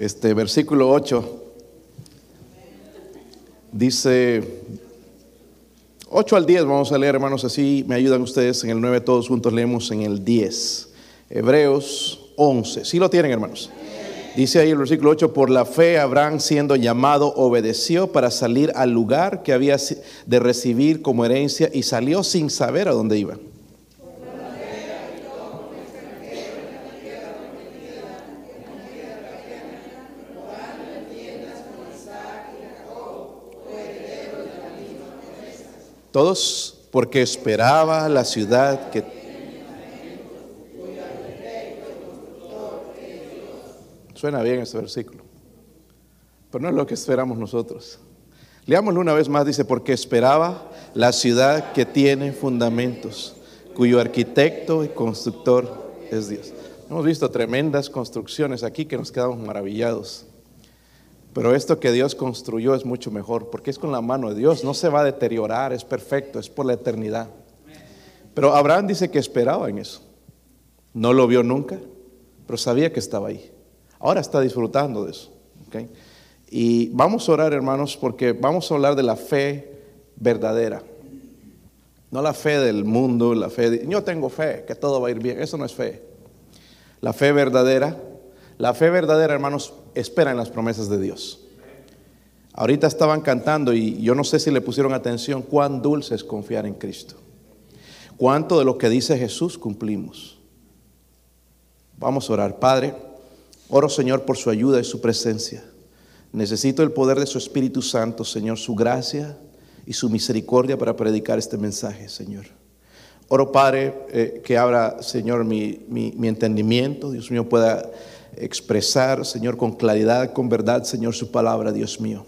Este versículo 8 dice 8 al 10, vamos a leer hermanos, así me ayudan ustedes en el 9, todos juntos leemos en el 10. Hebreos 11, ¿sí lo tienen hermanos? Dice ahí el versículo 8, por la fe Abraham siendo llamado obedeció para salir al lugar que había de recibir como herencia y salió sin saber a dónde iba. Todos porque esperaba la ciudad que Suena bien este versículo, pero no es lo que esperamos nosotros. Leámoslo una vez más, dice, porque esperaba la ciudad que tiene fundamentos, cuyo arquitecto y constructor es Dios. Hemos visto tremendas construcciones aquí que nos quedamos maravillados. Pero esto que Dios construyó es mucho mejor, porque es con la mano de Dios, no se va a deteriorar, es perfecto, es por la eternidad. Pero Abraham dice que esperaba en eso. No lo vio nunca, pero sabía que estaba ahí. Ahora está disfrutando de eso. Y vamos a orar, hermanos, porque vamos a hablar de la fe verdadera. No la fe del mundo, la fe de, yo tengo fe, que todo va a ir bien. Eso no es fe. La fe verdadera, la fe verdadera, hermanos, espera en las promesas de Dios. Ahorita estaban cantando y yo no sé si le pusieron atención cuán dulce es confiar en Cristo. Cuánto de lo que dice Jesús cumplimos. Vamos a orar, Padre. Oro, Señor, por su ayuda y su presencia. Necesito el poder de su Espíritu Santo, Señor, su gracia y su misericordia para predicar este mensaje, Señor. Oro, Padre, eh, que abra, Señor, mi, mi, entendimiento, Dios mío, pueda expresar, Señor, con claridad, con verdad, Señor, su palabra, Dios mío.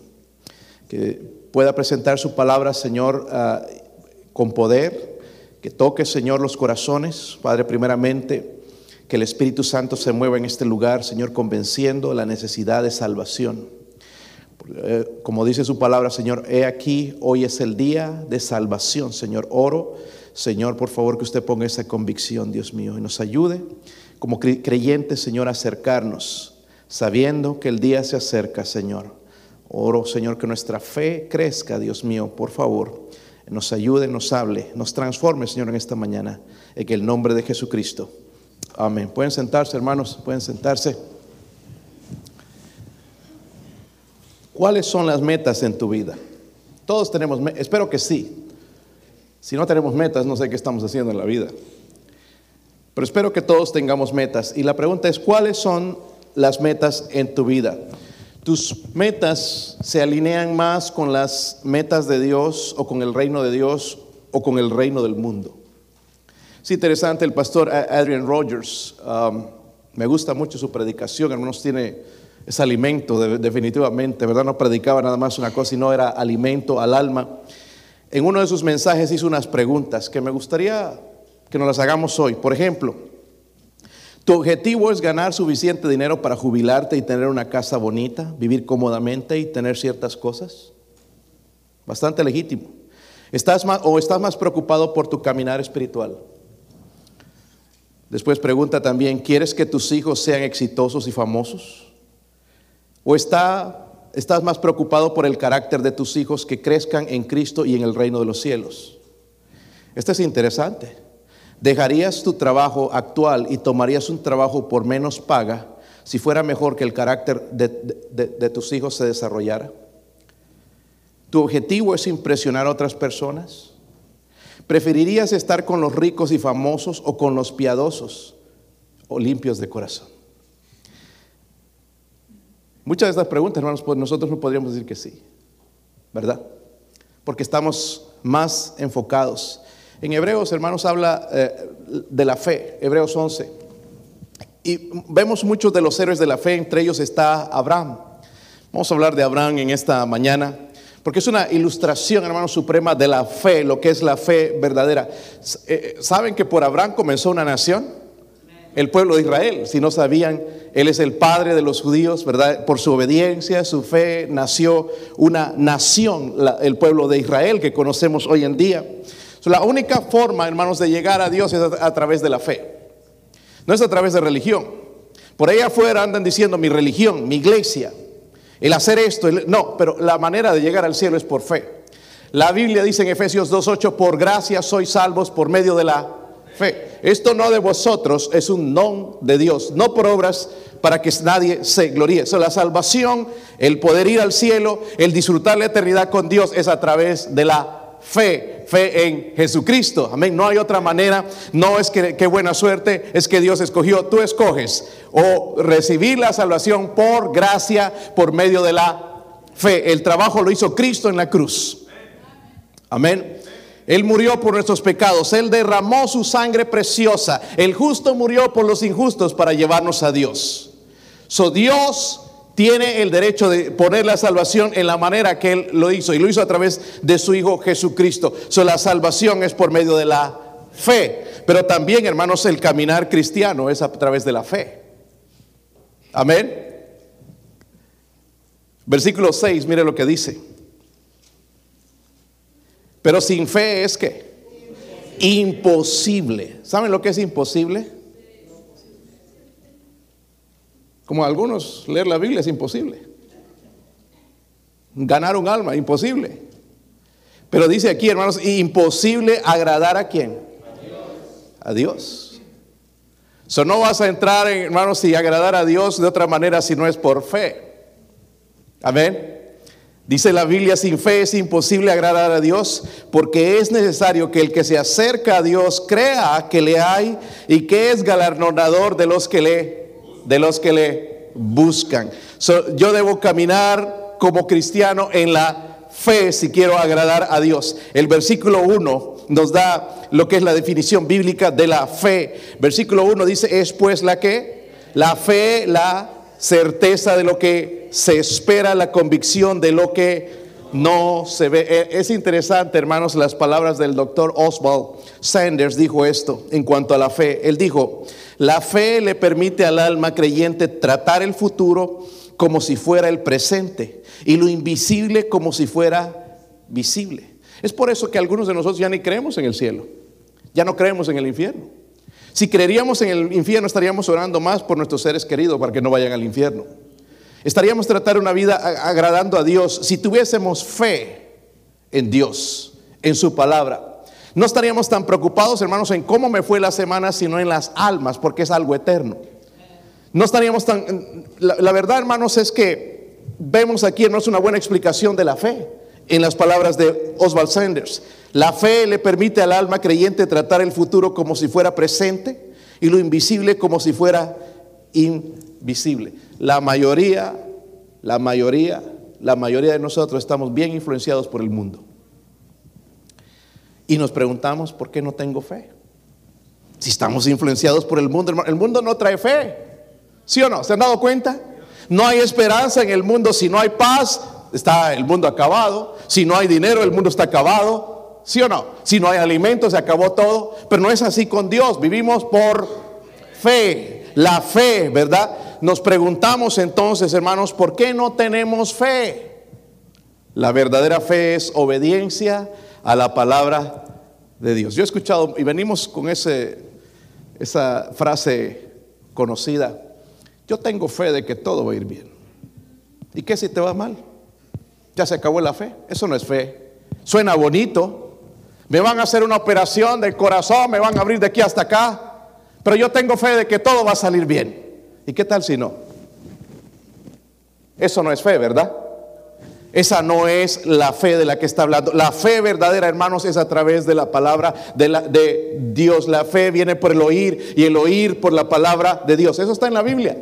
Que pueda presentar su palabra, Señor, ah, con poder, que toque, Señor, los corazones, Padre, primeramente que el Espíritu Santo se mueva en este lugar, Señor, convenciendo la necesidad de salvación. Eh, como dice su palabra, Señor, he aquí, hoy es el día de salvación, Señor. Oro, Señor, por favor, que usted ponga esa convicción, Dios mío, y nos ayude como creyentes, Señor, acercarnos, sabiendo que el día se acerca, Señor. Oro, Señor, que nuestra fe crezca, Dios mío, por favor. Nos ayude, nos hable, nos transforme, Señor, en esta mañana, en el nombre de Jesucristo. Amén. Pueden sentarse, hermanos, pueden sentarse. ¿Cuáles son las metas en tu vida? Todos tenemos, espero que sí. Si no tenemos metas, no sé qué estamos haciendo en la vida. Pero espero que todos tengamos metas. Y la pregunta es, ¿cuáles son las metas en tu vida? ¿Tus metas se alinean más con las metas de Dios o con el reino de Dios o con el reino del mundo? Es interesante, el pastor Adrian Rogers, um, me gusta mucho su predicación, hermanos, tiene ese alimento definitivamente, ¿verdad? No predicaba nada más una cosa, sino era alimento al alma. En uno de sus mensajes hizo unas preguntas que me gustaría que nos las hagamos hoy. Por ejemplo, ¿tu objetivo es ganar suficiente dinero para jubilarte y tener una casa bonita, vivir cómodamente y tener ciertas cosas? Bastante legítimo. ¿Estás ¿O estás más preocupado por tu caminar espiritual? Después pregunta también, ¿quieres que tus hijos sean exitosos y famosos? ¿O está, estás más preocupado por el carácter de tus hijos que crezcan en Cristo y en el reino de los cielos? Esto es interesante. ¿Dejarías tu trabajo actual y tomarías un trabajo por menos paga si fuera mejor que el carácter de, tus hijos se desarrollara? ¿Tu objetivo es impresionar a otras personas? ¿Preferirías estar con los ricos y famosos o con los piadosos o limpios de corazón? Muchas de estas preguntas, hermanos, pues nosotros no podríamos decir que sí, ¿verdad? Porque estamos más enfocados. En Hebreos, hermanos, habla eh, de la fe, Hebreos 11. Y vemos muchos de los héroes de la fe, entre ellos está Abraham. Vamos a hablar de Abraham en esta mañana. Porque es una ilustración, hermano, suprema de la fe, lo que es la fe verdadera. Eh, ¿Saben que por Abraham comenzó una nación? El pueblo de Israel. Si no sabían, él es el padre de los judíos, ¿verdad? Por su obediencia, su fe, nació una nación, el pueblo de Israel que conocemos hoy en día. La única forma, hermanos, de llegar a Dios es a través de la fe. No es a través de religión. Por ahí afuera andan diciendo mi religión, mi iglesia, el hacer esto. no, pero la manera de llegar al cielo es por fe. La Biblia dice en Efesios 2.8, por gracia sois salvos por medio de la fe. Esto no de vosotros, es un don de Dios, no por obras para que nadie se gloríe. La salvación, el poder ir al cielo, el disfrutar la eternidad con Dios es a través de la fe, fe en Jesucristo. Amén. No hay otra manera. No es que qué buena suerte, es que Dios escogió. Tú escoges o recibir la salvación por gracia, por medio de la fe. El trabajo lo hizo Cristo en la cruz. Amén. Él murió por nuestros pecados. Él derramó su sangre preciosa. El justo murió por los injustos para llevarnos a Dios. So Dios tiene el derecho de poner la salvación en la manera que Él lo hizo y lo hizo a través de su Hijo Jesucristo. So, la salvación es por medio de la fe, pero también, hermanos, el caminar cristiano es a través de la fe. Amén. Versículo 6, mire lo que dice. Pero sin fe es que imposible. ¿Saben lo que es imposible? Como algunos, leer la Biblia es imposible. Ganar un alma, imposible. Pero dice aquí, hermanos, imposible agradar a quién? A Dios. So, no vas a entrar, hermanos, y agradar a Dios de otra manera si no es por fe. Amén. Dice la Biblia, sin fe es imposible agradar a Dios, porque es necesario que el que se acerca a Dios crea que le hay y que es galardonador de los que le de los que le buscan. yo debo caminar como cristiano en la fe si quiero agradar a Dios. El versículo 1 nos da lo que es la definición bíblica de la fe. Versículo 1 dice, es pues la que, la fe, la certeza de lo que se espera, la convicción de lo que no se ve. E, es interesante, hermanos, las palabras del doctor Oswald Sanders dijo esto en cuanto a la fe. Él dijo, la fe le permite al alma creyente tratar el futuro como si fuera el presente y lo invisible como si fuera visible. Es por eso que algunos de nosotros ya ni creemos en el cielo, ya no creemos en el infierno. Si creeríamos en el infierno estaríamos orando más por nuestros seres queridos para que no vayan al infierno. Estaríamos tratando una vida agradando a Dios si tuviésemos fe en Dios, en su palabra. No estaríamos tan preocupados, hermanos, en cómo me fue la semana, sino en las almas, porque es algo eterno. No estaríamos tan... La, verdad, hermanos, es que vemos aquí, no es una buena explicación de la fe en las palabras de Oswald Sanders. La fe le permite al alma creyente tratar el futuro como si fuera presente y lo invisible como si fuera invisible. La mayoría, la mayoría, la mayoría de nosotros estamos bien influenciados por el mundo. Y nos preguntamos, ¿por qué no tengo fe? Si estamos influenciados por el mundo, el mundo no trae fe. ¿Sí o no? ¿Se han dado cuenta? No hay esperanza en el mundo. Si no hay paz, está el mundo acabado. Si no hay dinero, el mundo está acabado. ¿Sí o no? Si no hay alimento, se acabó todo. Pero no es así con Dios. Vivimos por fe. La fe, ¿verdad? Nos preguntamos entonces, hermanos, ¿por qué no tenemos fe? La verdadera fe es obediencia a la palabra de Dios. Yo he escuchado y venimos con ese, esa frase conocida. Yo tengo fe de que todo va a ir bien. ¿Y qué si te va mal? Ya se acabó la fe. Eso no es fe. Suena bonito. Me van a hacer una operación del corazón, me van a abrir de aquí hasta acá. Pero yo tengo fe de que todo va a salir bien. ¿Y qué tal si no? Eso no es fe, ¿verdad? Esa no es la fe de la que está hablando. La fe verdadera, hermanos, es a través de la palabra de, la, Dios. La fe viene por el oír y el oír por la palabra de Dios. Eso está en la Biblia.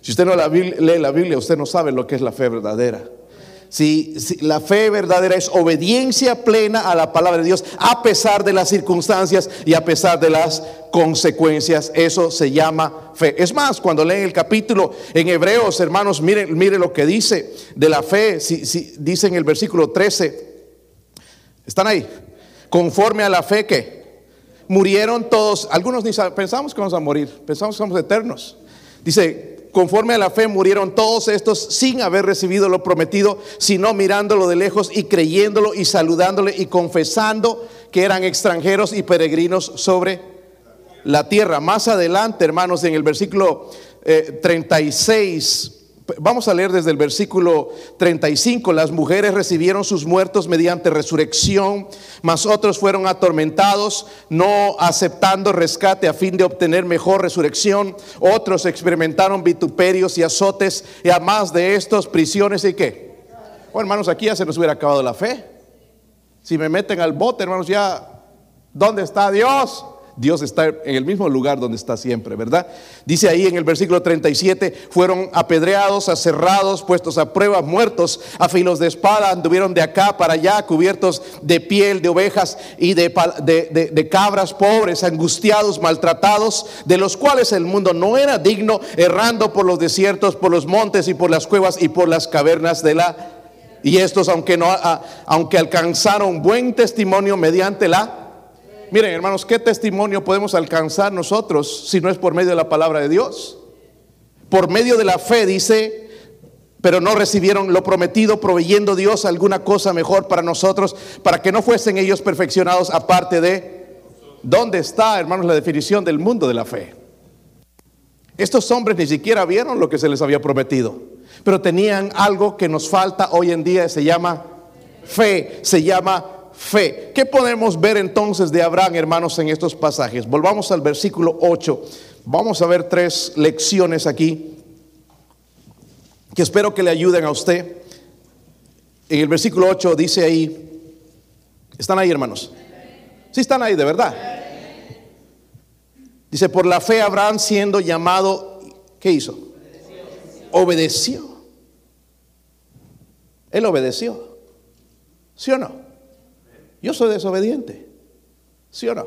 Si usted no lee la Biblia, usted no sabe lo que es la fe verdadera. Si, la fe verdadera es obediencia plena a la palabra de Dios, a pesar de las circunstancias y a pesar de las consecuencias, eso se llama fe. Es más, cuando leen el capítulo en Hebreos, hermanos, miren, miren lo que dice de la fe, si, si, dice en el versículo 13, ¿están ahí? Conforme a la fe que murieron todos, algunos ni pensamos que vamos a morir, pensamos que somos eternos. Dice, conforme a la fe murieron todos estos sin haber recibido lo prometido, sino mirándolo de lejos y creyéndolo y saludándole y confesando que eran extranjeros y peregrinos sobre la tierra. Más adelante, hermanos, en el versículo 36, eh, Vamos a leer desde el versículo 35. Las mujeres recibieron sus muertos mediante resurrección, mas otros fueron atormentados, no aceptando rescate a fin de obtener mejor resurrección. Otros experimentaron vituperios y azotes, y además de estos, prisiones y qué. Bueno, hermanos, aquí ya se nos hubiera acabado la fe. Si me meten al bote, hermanos, ya, ¿dónde está Dios? Dios está en el mismo lugar donde está siempre, ¿verdad? Dice ahí en el versículo 37, fueron apedreados, aserrados, puestos a prueba, muertos a filos de espada, anduvieron de acá para allá, cubiertos de piel de ovejas y de, de, cabras pobres, angustiados, maltratados, de los cuales el mundo no era digno, errando por los desiertos, por los montes y por las cuevas y por las cavernas de la... Y estos, aunque, no, aunque alcanzaron buen testimonio mediante la Miren, hermanos, ¿qué testimonio podemos alcanzar nosotros si no es por medio de la palabra de Dios? Por medio de la fe, dice, pero no recibieron lo prometido, proveyendo Dios alguna cosa mejor para nosotros, para que no fuesen ellos perfeccionados aparte de... ¿Dónde está, hermanos, la definición del mundo de la fe? Estos hombres ni siquiera vieron lo que se les había prometido, pero tenían algo que nos falta hoy en día, se llama fe, se llama fe. ¿Qué podemos ver entonces de Abraham, hermanos, en estos pasajes? Volvamos al versículo 8. Vamos a ver tres lecciones aquí que espero que le ayuden a usted. En el versículo 8 dice ahí, ¿están ahí, hermanos? Sí están ahí, de verdad. Dice, por la fe Abraham siendo llamado, ¿qué hizo? Obedeció. Él obedeció. ¿Sí o no? Yo soy desobediente. ¿Sí o no?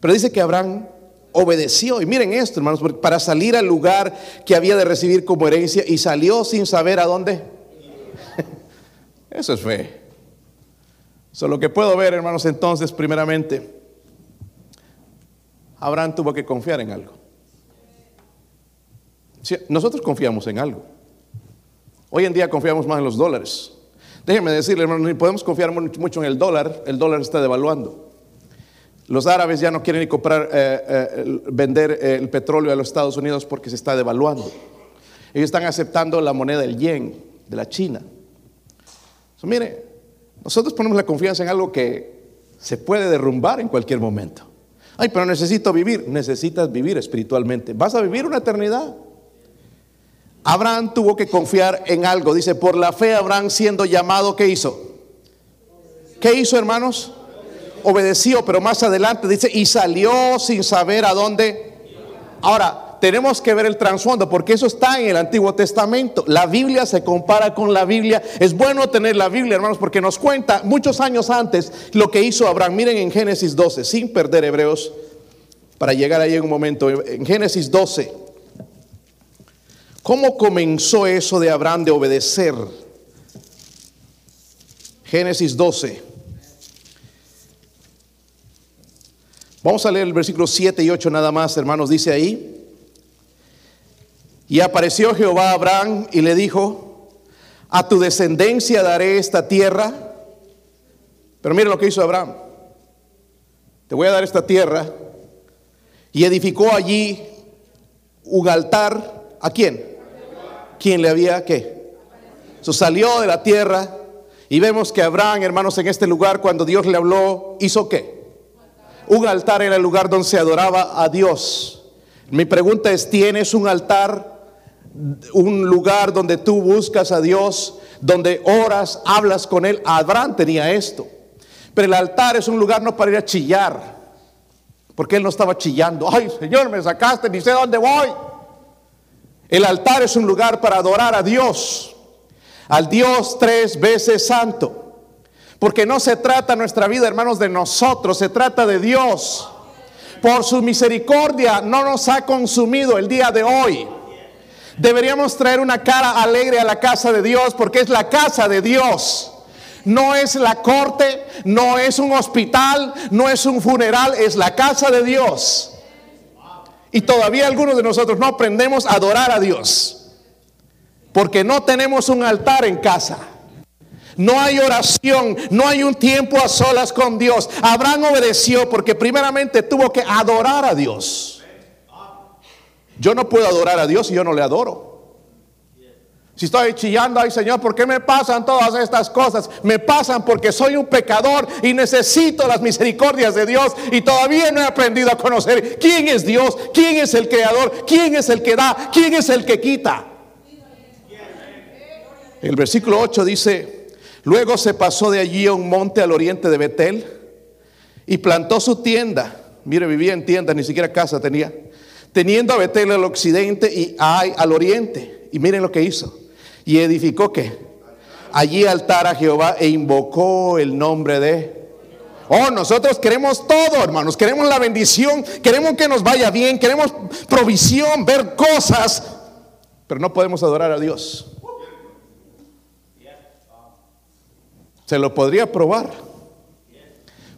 Pero dice que Abraham obedeció. Y miren esto, hermanos, para salir al lugar que había de recibir como herencia y salió sin saber a dónde. Eso es fe. Eso lo que puedo ver, hermanos, entonces, primeramente, Abraham tuvo que confiar en algo. Nosotros confiamos en algo. Hoy en día confiamos más en los dólares. Déjenme decirle, hermano, ni podemos confiar mucho en el dólar, el dólar está devaluando. Los árabes ya no quieren ni comprar, eh, eh, vender eh, el petróleo a los Estados Unidos porque se está devaluando. Ellos están aceptando la moneda del yen, de la China. mire, nosotros ponemos la confianza en algo que se puede derrumbar en cualquier momento. Ay, pero necesito vivir. Necesitas vivir espiritualmente. Vas a vivir una eternidad. Abraham tuvo que confiar en algo. Dice, por la fe Abraham siendo llamado, ¿qué hizo? ¿Qué hizo, hermanos? Obedeció, pero más adelante dice, y salió sin saber a dónde. Ahora, tenemos que ver el trasfondo, porque eso está en el Antiguo Testamento. La Biblia se compara con la Biblia. Es bueno tener la Biblia, hermanos, porque nos cuenta muchos años antes lo que hizo Abraham. Miren en Génesis 12, sin perder Hebreos, para llegar ahí en un momento. En Génesis 12. ¿Cómo comenzó eso de Abraham de obedecer? Génesis 12. Vamos a leer el versículo 7 y 8 nada más, hermanos, dice ahí. Y apareció Jehová a Abraham y le dijo, a tu descendencia daré esta tierra. Pero mire lo que hizo Abraham. Te voy a dar esta tierra. Y edificó allí un altar. ¿A quién? Quien le había qué. So, salió de la tierra y vemos que Abraham, hermanos, en este lugar, cuando Dios le habló, hizo qué. Un altar era el lugar donde se adoraba a Dios. Mi pregunta es, ¿tienes un altar? Un lugar donde tú buscas a Dios, donde oras, hablas con Él. Abraham tenía esto. Pero el altar es un lugar no para ir a chillar, porque Él no estaba chillando. Ay, Señor, me sacaste, ni sé dónde voy. El altar es un lugar para adorar a Dios, al Dios tres veces santo. Porque no se trata nuestra vida, hermanos, de nosotros, se trata de Dios. Por su misericordia no nos ha consumido el día de hoy. Deberíamos traer una cara alegre a la casa de Dios porque es la casa de Dios. No es la corte, no es un hospital, no es un funeral, es la casa de Dios. Y todavía algunos de nosotros no aprendemos a adorar a Dios. Porque no tenemos un altar en casa. No hay oración, no hay un tiempo a solas con Dios. Abraham obedeció porque primeramente tuvo que adorar a Dios. Yo no puedo adorar a Dios si yo no le adoro. Si estoy chillando, ay Señor, ¿por qué me pasan todas estas cosas? Me pasan porque soy un pecador y necesito las misericordias de Dios y todavía no he aprendido a conocer quién es Dios, quién es el creador, quién es el que da, quién es el que quita. El versículo 8 dice, luego se pasó de allí a un monte al oriente de Betel y plantó su tienda. Mire, vivía en tienda, ni siquiera casa tenía. Teniendo a Betel al occidente y Ai al oriente. Y miren lo que hizo y edificó que allí altar a Jehová e invocó el nombre de Oh, nosotros queremos todo, hermanos. Queremos la bendición, queremos que nos vaya bien, queremos provisión, ver cosas, pero no podemos adorar a Dios. Se lo podría probar.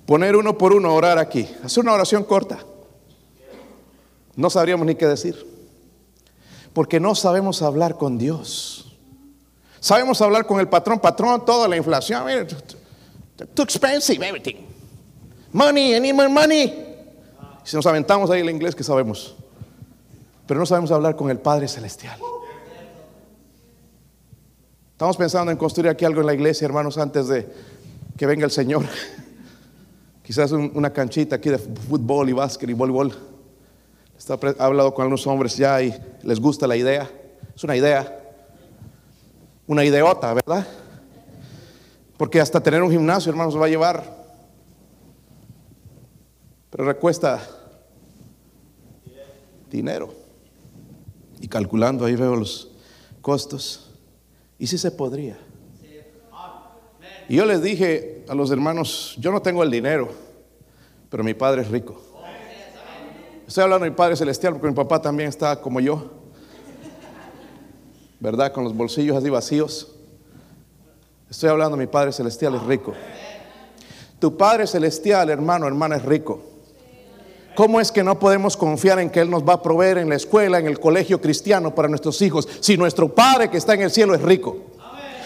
Poner uno por uno orar aquí. Hacer una oración corta. No sabríamos ni qué decir. Porque no sabemos hablar con Dios. Sabemos hablar con el patrón, patrón, toda la inflación. too expensive everything. Money, need more money. Si nos aventamos ahí el inglés, que sabemos? Pero no sabemos hablar con el Padre Celestial. Estamos pensando en construir aquí algo en la iglesia, hermanos, antes de que venga el Señor. Quizás una canchita aquí de fútbol y básquet y voleibol. He hablado con algunos hombres ya y les gusta la idea. Es una idea una ideota, ¿verdad? Porque hasta tener un gimnasio, hermanos, va a llevar. Pero recuesta dinero. Y calculando ahí veo los costos. Y si se podría. Y yo les dije a los hermanos, yo no tengo el dinero, pero mi padre es rico. Estoy hablando de mi Padre Celestial porque mi papá también está como yo. ¿Verdad? Con los bolsillos así vacíos. Estoy hablando, mi Padre Celestial es rico. Tu Padre Celestial, hermano, hermana, es rico. ¿Cómo es que no podemos confiar en que Él nos va a proveer en la escuela, en el colegio cristiano para nuestros hijos, si nuestro Padre que está en el cielo es rico?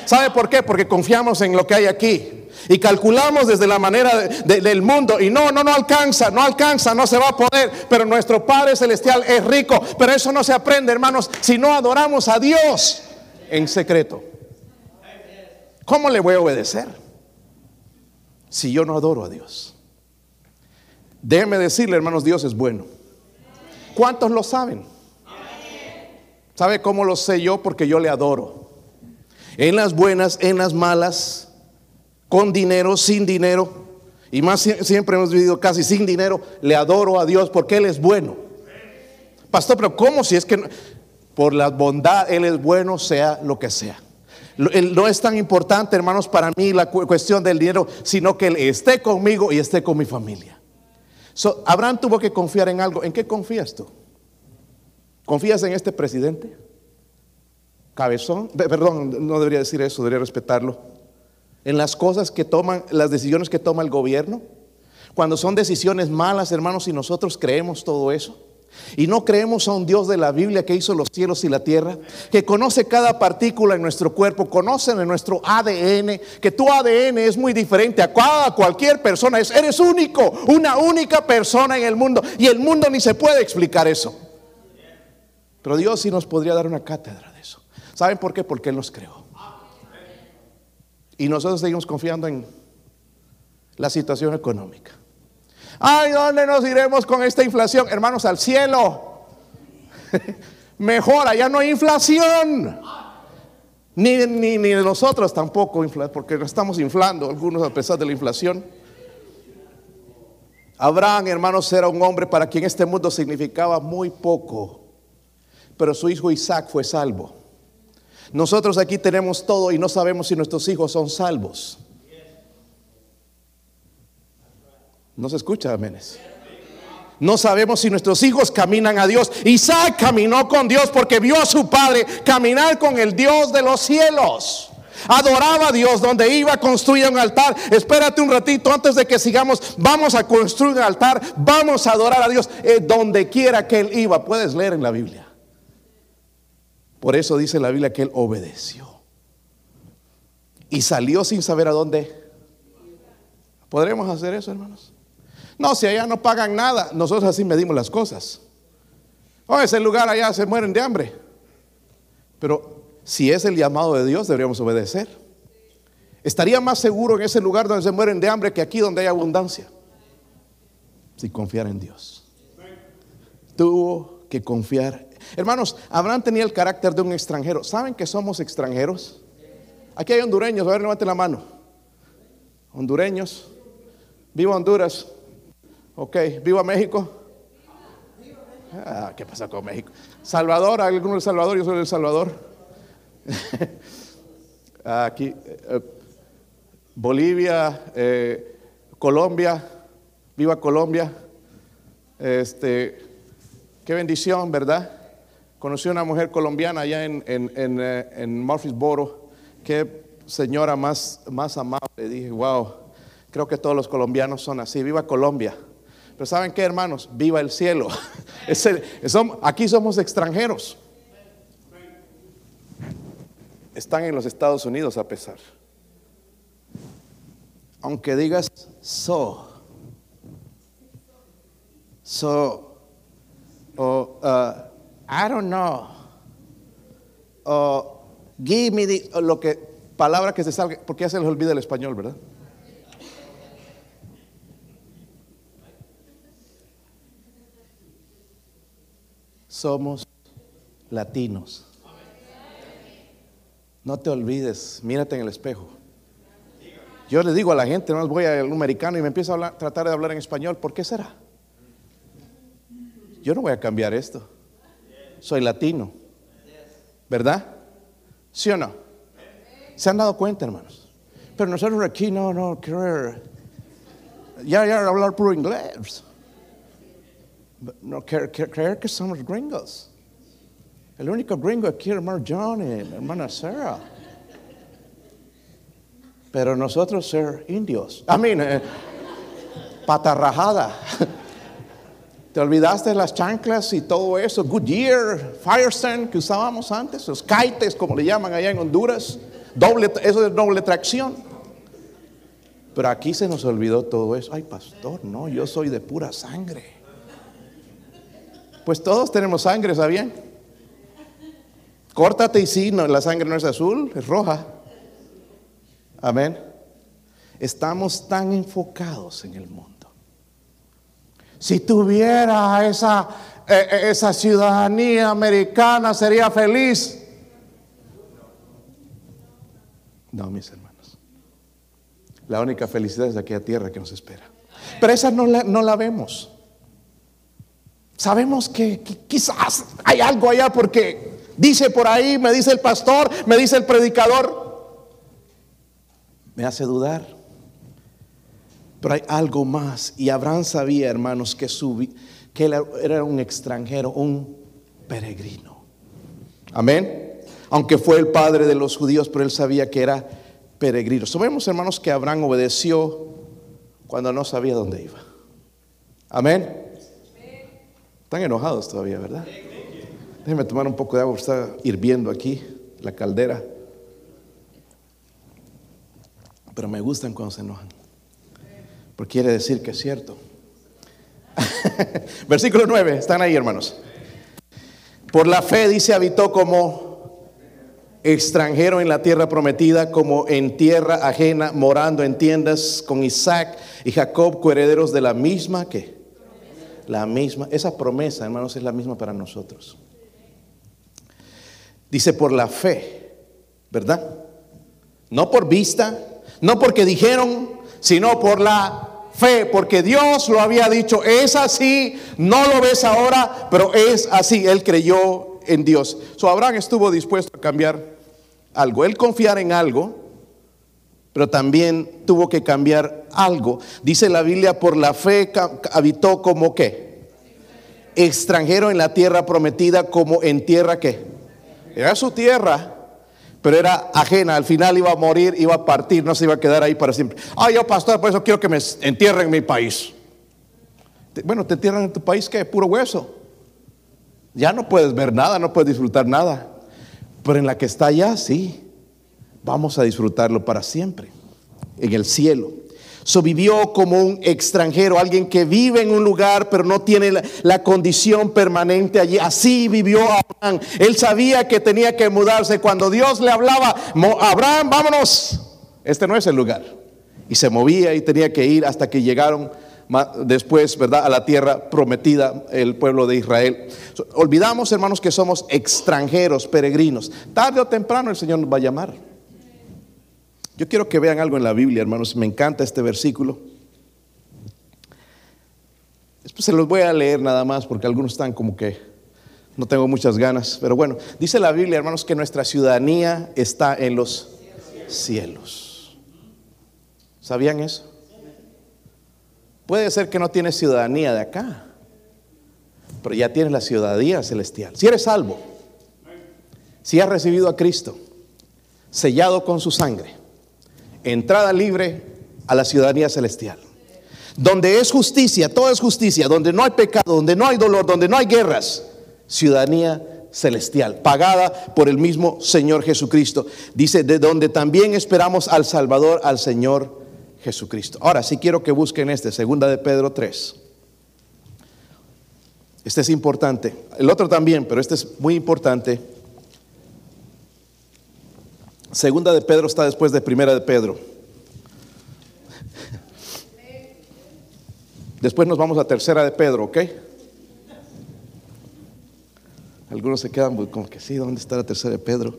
¿Sabe por qué? Porque confiamos en lo que hay aquí. Y calculamos desde la manera del mundo. Y no, no, no alcanza, no alcanza, no se va a poder. Pero nuestro Padre Celestial es rico. Pero eso no se aprende, hermanos, si no adoramos a Dios en secreto. ¿Cómo le voy a obedecer? Si yo no adoro a Dios. Déjeme decirle, hermanos, Dios es bueno. ¿Cuántos lo saben? ¿Sabe cómo lo sé yo? Porque yo le adoro en las buenas, en las malas, con dinero, sin dinero, y más siempre hemos vivido casi sin dinero, le adoro a Dios porque Él es bueno. Pastor, pero ¿cómo si es que por la bondad Él es bueno, sea lo que sea? No es tan importante, hermanos, para mí la cuestión del dinero, sino que Él esté conmigo y esté con mi familia. Abraham tuvo que confiar en algo. ¿En qué confías tú? ¿Confías en este presidente? Cabezón, perdón, no debería decir eso, debería respetarlo, en las cosas que toman, las decisiones que toma el gobierno, cuando son decisiones malas, hermanos, y nosotros creemos todo eso. Y no creemos a un Dios de la Biblia que hizo los cielos y la tierra, que conoce cada partícula en nuestro cuerpo, conoce en nuestro ADN, que tu ADN es muy diferente a cualquier persona, eres único, una única persona en el mundo, y el mundo ni se puede explicar eso. Pero Dios sí nos podría dar una cátedra. ¿Saben por qué? Porque Él nos creó. Y nosotros seguimos confiando en la situación económica. Ay, ¿dónde nos iremos con esta inflación? Hermanos, al cielo. Mejor, allá no hay inflación. Ni, ni, ni nosotros tampoco, porque nos estamos inflando algunos a pesar de la inflación. Abraham, hermanos, era un hombre para quien este mundo significaba muy poco, pero su hijo Isaac fue salvo. Nosotros aquí tenemos todo y no sabemos si nuestros hijos son salvos. No se escucha, aménes. No sabemos si nuestros hijos caminan a Dios. Isaac caminó con Dios porque vio a su padre caminar con el Dios de los cielos. Adoraba a Dios donde iba a construir un altar. Espérate un ratito antes de que sigamos. Vamos a construir un altar. Vamos a adorar a Dios eh, donde quiera que él iba. Puedes leer en la Biblia. Por eso dice la Biblia que él obedeció. Y salió sin saber a dónde. ¿Podremos hacer eso, hermanos? No, si allá no pagan nada, nosotros así medimos las cosas. Oh, ese lugar allá se mueren de hambre. Pero si es el llamado de Dios, deberíamos obedecer. Estaría más seguro en ese lugar donde se mueren de hambre que aquí donde hay abundancia. Si confiar en Dios. Tuvo que confiar. Hermanos, Abraham tenía el carácter de un extranjero. ¿Saben que somos extranjeros? Aquí hay hondureños, a ver, levanten la mano. Hondureños. Viva Honduras. Ok, viva México. Ah, ¿Qué pasa con México? Salvador, alguno del Salvador, yo soy del Salvador. Aquí, eh, Bolivia, eh, Colombia, viva Colombia. Este, qué bendición, ¿verdad? Conocí a una mujer colombiana allá en, en, en, eh, en Murfreesboro. Qué señora más, más amable. Dije, wow, creo que todos los colombianos son así. Viva Colombia. Pero ¿saben qué, hermanos? Viva el cielo. aquí somos extranjeros. Están en los Estados Unidos a pesar. Aunque digas so, so, o uh, I don't know, o give me the, lo que, palabra que se salga, porque ya se les olvida el español, ¿verdad? somos latinos. No te olvides, mírate en el espejo. Yo le digo a la gente, no voy al americano y me empiezo a tratar de hablar en español. ¿Por qué será? Yo no voy a cambiar esto. Soy latino. ¿Verdad? ¿Sí o no? ¿Se han dado cuenta, hermanos? Pero nosotros aquí no, no, querer. Ya, ya hablar puro inglés. No, creer, que somos gringos. El único gringo aquí hermano John y hermana Sarah. Pero nosotros ser indios. I mean, eh. ¿Te olvidaste las chanclas y todo eso? Goodyear, Firestone que usábamos antes, los kites como le llaman allá en Honduras. Doble, eso es doble tracción. Pero aquí se nos olvidó todo eso. Ay, pastor, no, yo soy de pura sangre. Pues todos tenemos sangre, ¿sabían? Córtate y sí, no, la sangre no es azul, es roja. Amén. Estamos tan enfocados en el mundo. Si tuviera esa, eh, eh, esa ciudadanía americana, sería feliz. No, mis hermanos. La única felicidad es aquella tierra que nos espera. Pero esa no la, no la vemos. Sabemos que, quizás hay algo allá porque dice por ahí, me dice el pastor, me dice el predicador. Me hace dudar. Pero hay algo más. Y Abraham sabía, hermanos, que, que él era un extranjero, un peregrino. Amén. Aunque fue el padre de los judíos, pero él sabía que era peregrino. Sabemos, hermanos, que Abraham obedeció cuando no sabía dónde iba. Amén. Están enojados todavía, ¿verdad? Déjenme tomar un poco de agua, está hirviendo aquí la caldera. Pero me gustan cuando se enojan. Porque quiere decir que es cierto. Versículo 9, están ahí hermanos. Por la fe dice habitó como extranjero en la tierra prometida, como en tierra ajena, morando en tiendas con Isaac y Jacob, coherederos de la misma que la misma, esa promesa, hermanos, es la misma para nosotros. Dice por la fe, ¿verdad? No por vista, no porque dijeron, sino por la fe, porque Dios lo había dicho, es así, no lo ves ahora, pero es así, él creyó en Dios. So Abraham estuvo dispuesto a cambiar algo, él confiar en algo, pero también tuvo que cambiar algo. Dice la Biblia, por la fe habitó como qué? Extranjero en la tierra prometida como en tierra que era su tierra, pero era ajena. Al final iba a morir, iba a partir, no se iba a quedar ahí para siempre. Ah, yo pastor, por eso quiero que me entierren en mi país. Bueno, te entierran en tu país que es puro hueso. Ya no puedes ver nada, no puedes disfrutar nada. Pero en la que está allá, sí vamos a disfrutarlo para siempre, en el cielo. So vivió como un extranjero, alguien que vive en un lugar pero no tiene la, la, condición permanente allí. Así vivió Abraham. Él sabía que tenía que mudarse. Cuando Dios le hablaba, Abraham, vámonos. Este no es el lugar. Y se movía y tenía que ir hasta que llegaron después, ¿verdad?, a la tierra prometida, el pueblo de Israel. Olvidamos, hermanos, que somos extranjeros, peregrinos. Tarde o temprano el Señor nos va a llamar. Yo quiero que vean algo en la Biblia, hermanos. Me encanta este versículo. Después se los voy a leer nada más porque algunos están como que no tengo muchas ganas. Pero bueno, dice la Biblia, hermanos, que nuestra ciudadanía está en los cielos. ¿Sabían eso? Puede ser que no tienes ciudadanía de acá, pero ya tienes la ciudadanía celestial. Si eres salvo, si has recibido a Cristo, sellado con su sangre, entrada libre a la ciudadanía celestial. Donde es justicia, todo es justicia, donde no hay pecado, donde no hay dolor, donde no hay guerras, ciudadanía celestial, pagada por el mismo Señor Jesucristo. Dice, de donde también esperamos al Salvador, al Señor Jesucristo. Ahora sí quiero que busquen este, segunda de Pedro 3. Este es importante. El otro también, pero este es muy importante. Segunda de Pedro está después de primera de Pedro. Después nos vamos a tercera de Pedro, ¿ok? Algunos se quedan como que sí, ¿dónde está la tercera de Pedro?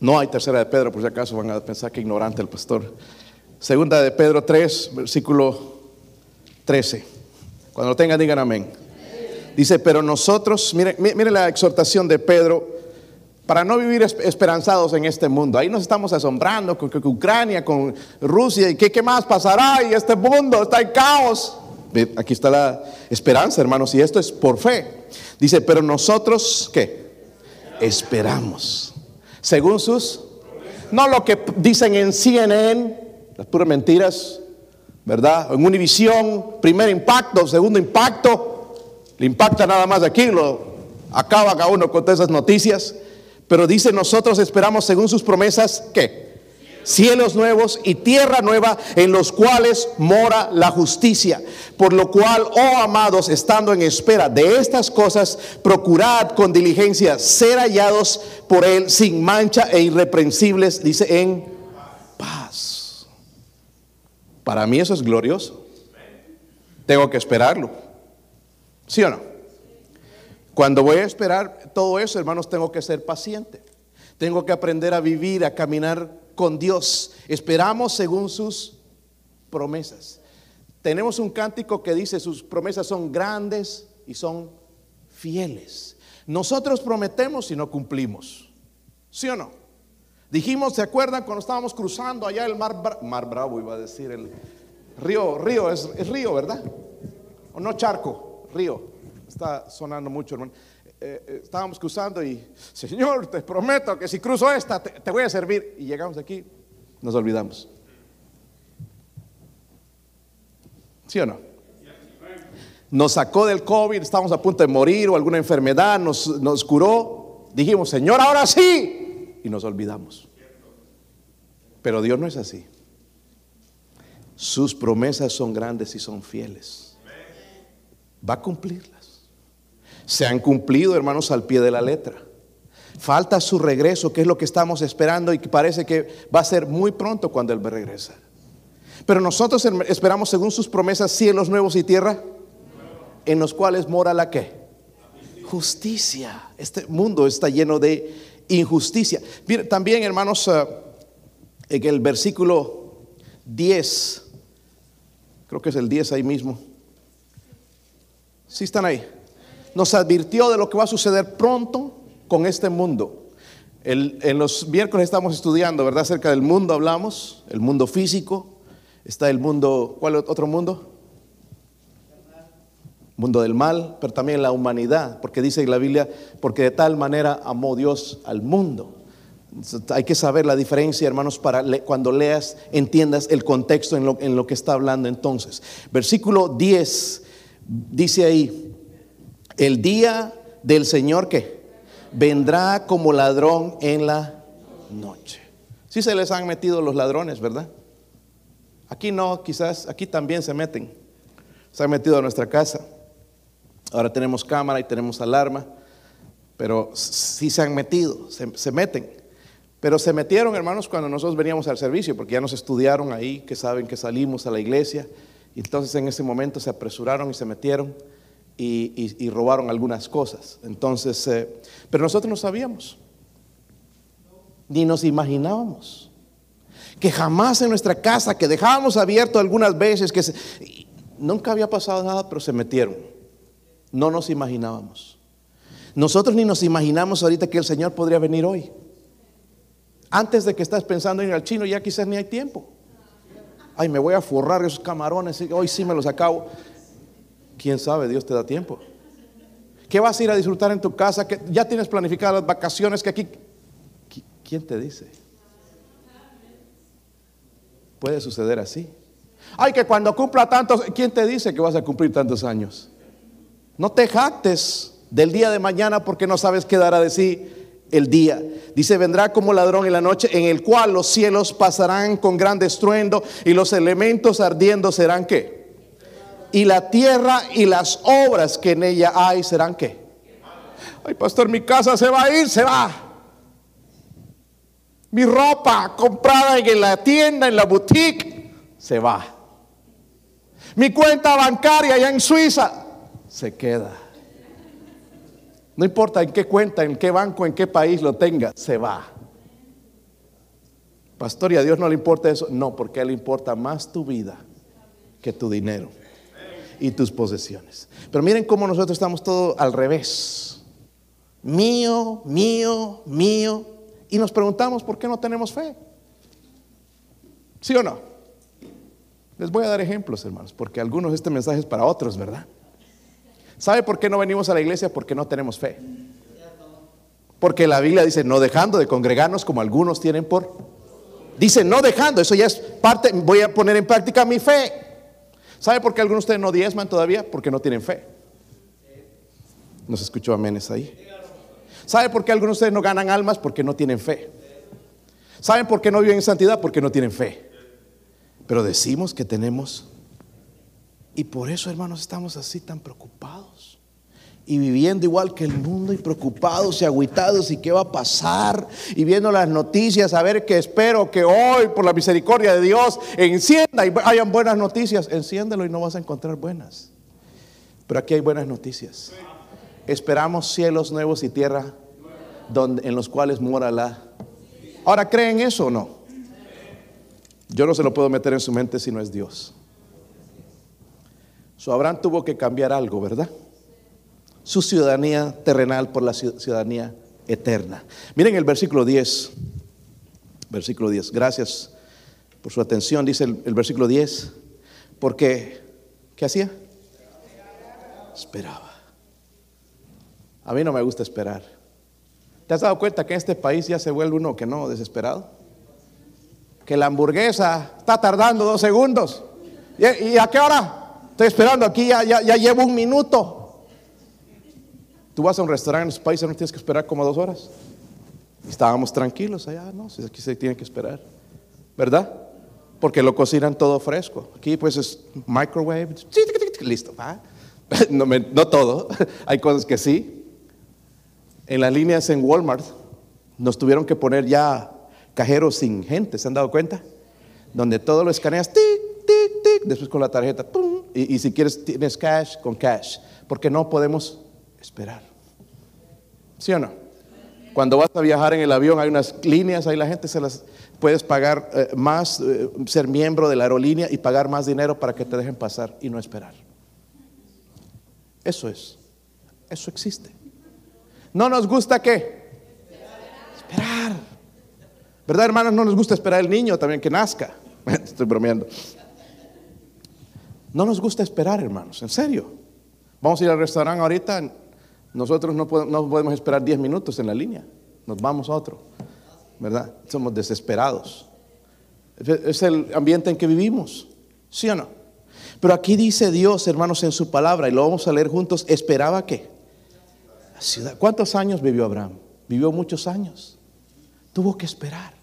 No hay tercera de Pedro, por si acaso van a pensar que ignorante el pastor. Segunda de Pedro 3, versículo 13. Cuando lo tengan, digan amén. Dice, pero nosotros, mire, mire la exhortación de Pedro, para no vivir esperanzados en este mundo. Ahí nos estamos asombrando con, Ucrania, con Rusia, y qué, más pasará, y este mundo está en caos. Aquí está la esperanza, hermanos, y esto es por fe. Dice, pero nosotros, ¿qué? Esperamos según sus, no lo que dicen en CNN, las puras mentiras, ¿verdad? En Univisión, primer impacto, segundo impacto, le impacta nada más aquí, lo acaba cada uno con todas esas noticias, pero dice nosotros esperamos según sus promesas, ¿qué? cielos nuevos y tierra nueva en los cuales mora la justicia. Por lo cual, oh amados, estando en espera de estas cosas, procurad con diligencia ser hallados por Él sin mancha e irreprensibles, dice, en paz. Para mí eso es glorioso. Tengo que esperarlo. ¿Sí o no? Cuando voy a esperar todo eso, hermanos, tengo que ser paciente. Tengo que aprender a vivir, a caminar con Dios. Esperamos según sus promesas. Tenemos un cántico que dice sus promesas son grandes y son fieles. Nosotros prometemos y no cumplimos. ¿Sí o no? Dijimos, ¿se acuerdan cuando estábamos cruzando allá el mar, mar Bravo, iba a decir, el río, río, es, río, ¿verdad? O no charco, río. Está sonando mucho, hermano. Eh, eh, estábamos cruzando y, Señor, te prometo que si cruzo esta, te, voy a servir. Y llegamos aquí, nos olvidamos. ¿Sí o no? Nos sacó del COVID, estábamos a punto de morir o alguna enfermedad, nos, nos curó. Dijimos, Señor, ahora sí. Y nos olvidamos. Pero Dios no es así. Sus promesas son grandes y son fieles. Va a cumplirlas se han cumplido, hermanos, al pie de la letra. Falta su regreso, que es lo que estamos esperando y que parece que va a ser muy pronto cuando Él regresa. Pero nosotros esperamos, según sus promesas, cielos nuevos y tierra, en los cuales mora la qué? Justicia. Este mundo está lleno de injusticia. también, hermanos, eh, en el versículo 10, creo que es el 10 ahí mismo. ¿Sí están ahí? Nos advirtió de lo que va a suceder pronto con este mundo. en los miércoles estamos estudiando, ¿verdad? Acerca del mundo hablamos, el mundo físico, está el mundo, ¿cuál otro mundo? Mundo del mal, pero también la humanidad, porque dice la Biblia, porque de tal manera amó Dios al mundo. Hay que saber la diferencia, hermanos, para cuando leas, entiendas el contexto en lo, en lo que está hablando entonces. Versículo 10 dice ahí, el día del Señor que vendrá como ladrón en la noche. Si se les han metido los ladrones, ¿verdad? Aquí no, quizás aquí también se meten. Se han metido a nuestra casa. Ahora tenemos cámara y tenemos alarma, pero sí se han metido, se, meten. Pero se metieron, hermanos, cuando nosotros veníamos al servicio, porque ya nos estudiaron ahí, que saben que salimos a la iglesia. Y entonces en ese momento se apresuraron y se metieron y, robaron algunas cosas. Entonces, eh, pero nosotros no sabíamos, ni nos imaginábamos que jamás en nuestra casa, que dejábamos abierto algunas veces, que nunca había pasado nada, pero se metieron. No nos imaginábamos. Nosotros ni nos imaginamos ahorita que el Señor podría venir hoy. Antes de que estás pensando en ir al chino, ya quizás ni hay tiempo. Ay, me voy a forrar esos camarones, hoy sí me los acabo. ¿Quién sabe? Dios te da tiempo. ¿Qué vas a ir a disfrutar en tu casa? que ¿Ya tienes planificadas las vacaciones que aquí... ¿Quién te dice? Puede suceder así. Ay, que cuando cumpla tantos, ¿quién te dice que vas a cumplir tantos años? No te jactes del día de mañana porque no sabes qué dará de sí el día. Dice, vendrá como ladrón en la noche en el cual los cielos pasarán con gran estruendo y los elementos ardiendo serán qué. Y la tierra y las obras que en ella hay serán qué. Ay, pastor, mi casa se va a ir, se va. Mi ropa comprada en la tienda, en la boutique, se va. Mi cuenta bancaria allá en Suiza se queda. No importa en qué cuenta, en qué banco, en qué país lo tenga, se va. Pastor, ¿y a Dios no le importa eso? No, porque a Él le importa más tu vida que tu dinero y tus posesiones. Pero miren cómo nosotros estamos todos al revés. Mío, mío, mío. Y nos preguntamos por qué no tenemos fe. ¿Sí o no? Les voy a dar ejemplos, hermanos, porque algunos este mensaje es para otros, ¿verdad? ¿Sabe por qué no venimos a la iglesia? Porque no tenemos fe. Porque la Biblia dice, no dejando de congregarnos como algunos tienen por... Dice, no dejando, eso ya es parte, voy a poner en práctica mi fe. ¿Sabe por qué algunos de ustedes no diezman todavía? Porque no tienen fe. ¿Nos escuchó aménes ahí? ¿Sabe por qué algunos de ustedes no ganan almas? Porque no tienen fe. ¿Saben por qué no viven en santidad? Porque no tienen fe. Pero decimos que tenemos y por eso, hermanos, estamos así tan preocupados. Y viviendo igual que el mundo y preocupados y agüitados y qué va a pasar. Y viendo las noticias, a ver que espero que hoy, por la misericordia de Dios, encienda y hayan buenas noticias. Enciéndelo y no vas a encontrar buenas. Pero aquí hay buenas noticias. Esperamos cielos nuevos y tierra donde, en los cuales mora la... Ahora, ¿creen eso o no? Yo no se lo puedo meter en su mente si no es Dios. So Abraham tuvo que cambiar algo, ¿verdad? Su ciudadanía terrenal por la ciudadanía eterna. Miren el versículo 10. Versículo 10. Gracias por su atención. Dice el, versículo 10. Porque, ¿qué hacía? Esperaba. A mí no me gusta esperar. ¿Te has dado cuenta que en este país ya se vuelve uno que no, desesperado? Que la hamburguesa está tardando dos segundos. ¿Y, a qué hora? Estoy esperando aquí, ya, ya, llevo un minuto. Tú vas a un restaurante en los países, no tienes que esperar como dos horas. estábamos tranquilos allá, no, aquí se tiene que esperar, ¿verdad? Porque lo cocinan todo fresco. Aquí pues es microwave, listo. No, no todo, hay cosas que sí. En las líneas en Walmart nos tuvieron que poner ya cajeros sin gente, ¿se han dado cuenta? Donde todo lo escaneas, tic, tic, tic, después con la tarjeta, pum, y, si quieres, tienes cash, con cash. Porque no podemos esperar. ¿Sí o no? Cuando vas a viajar en el avión hay unas líneas, ahí la gente se las puedes pagar eh, más, eh, ser miembro de la aerolínea y pagar más dinero para que te dejen pasar y no esperar. Eso es. Eso existe. ¿No nos gusta qué? Esperar. ¿Verdad, hermanos? No nos gusta esperar el niño también que nazca. Estoy bromeando. No nos gusta esperar, hermanos, en serio. Vamos a ir al restaurante ahorita, nosotros no podemos, esperar 10 minutos en la línea, nos vamos a otro, ¿verdad? Somos desesperados. Es el ambiente en que vivimos, ¿sí o no? Pero aquí dice Dios, hermanos, en su palabra, y lo vamos a leer juntos, esperaba que. ¿Cuántos años vivió Abraham? Vivió muchos años. Tuvo que esperar.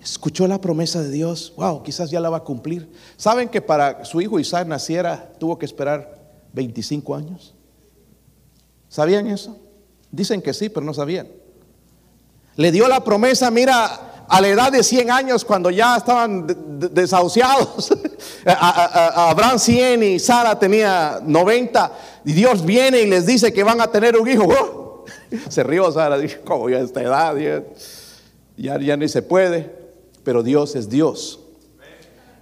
escuchó la promesa de Dios. Wow, quizás ya la va a cumplir. ¿Saben que para su hijo Isaac naciera tuvo que esperar 25 años? ¿Sabían eso? Dicen que sí, pero no sabían. Le dio la promesa, mira, a la edad de 100 años, cuando ya estaban desahuciados. Abraham 100 y Sara tenía 90. Y Dios viene y les dice que van a tener un hijo. Se rió Sara, dijo, ¿cómo ya a esta edad? Ya, ya ni se puede. Pero Dios es Dios.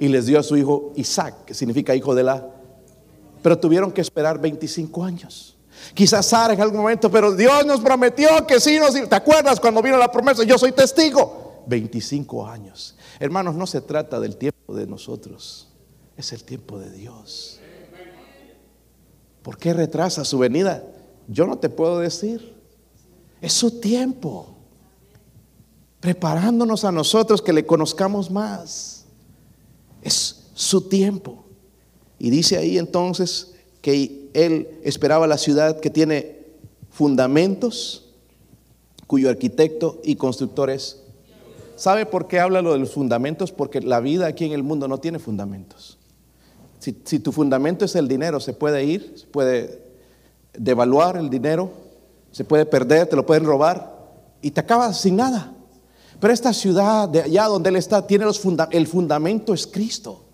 Y les dio a su hijo Isaac, que significa hijo de la... Pero tuvieron que esperar 25 años. Quizás Sara en algún momento, pero Dios nos prometió que sí nos... ¿Te acuerdas cuando vino la promesa? Yo soy testigo. 25 años. Hermanos, no se trata del tiempo de nosotros, es el tiempo de Dios. ¿Por qué retrasa su venida? Yo no te puedo decir. Es su tiempo. Preparándonos a nosotros que le conozcamos más. Es su tiempo. Y dice ahí entonces que él esperaba la ciudad que tiene fundamentos, cuyo arquitecto y constructor es. ¿Sabe por qué habla lo de los fundamentos? Porque la vida aquí en el mundo no tiene fundamentos. Si, tu fundamento es el dinero, se puede ir, se puede devaluar el dinero, se puede perder, te lo pueden robar y te acabas sin nada. Pero esta ciudad de allá donde él está tiene los el fundamento es Cristo.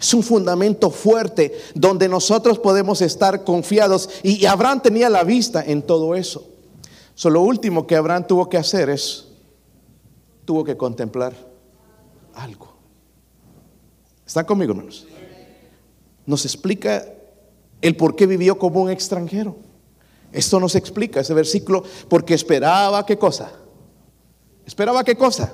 Es un fundamento fuerte donde nosotros podemos estar confiados. Y Abraham tenía la vista en todo eso. Solo lo último que Abraham tuvo que hacer es, tuvo que contemplar algo. ¿Están conmigo, hermanos? Nos explica el por qué vivió como un extranjero. Esto nos explica ese versículo, porque esperaba qué cosa. ¿Esperaba qué cosa?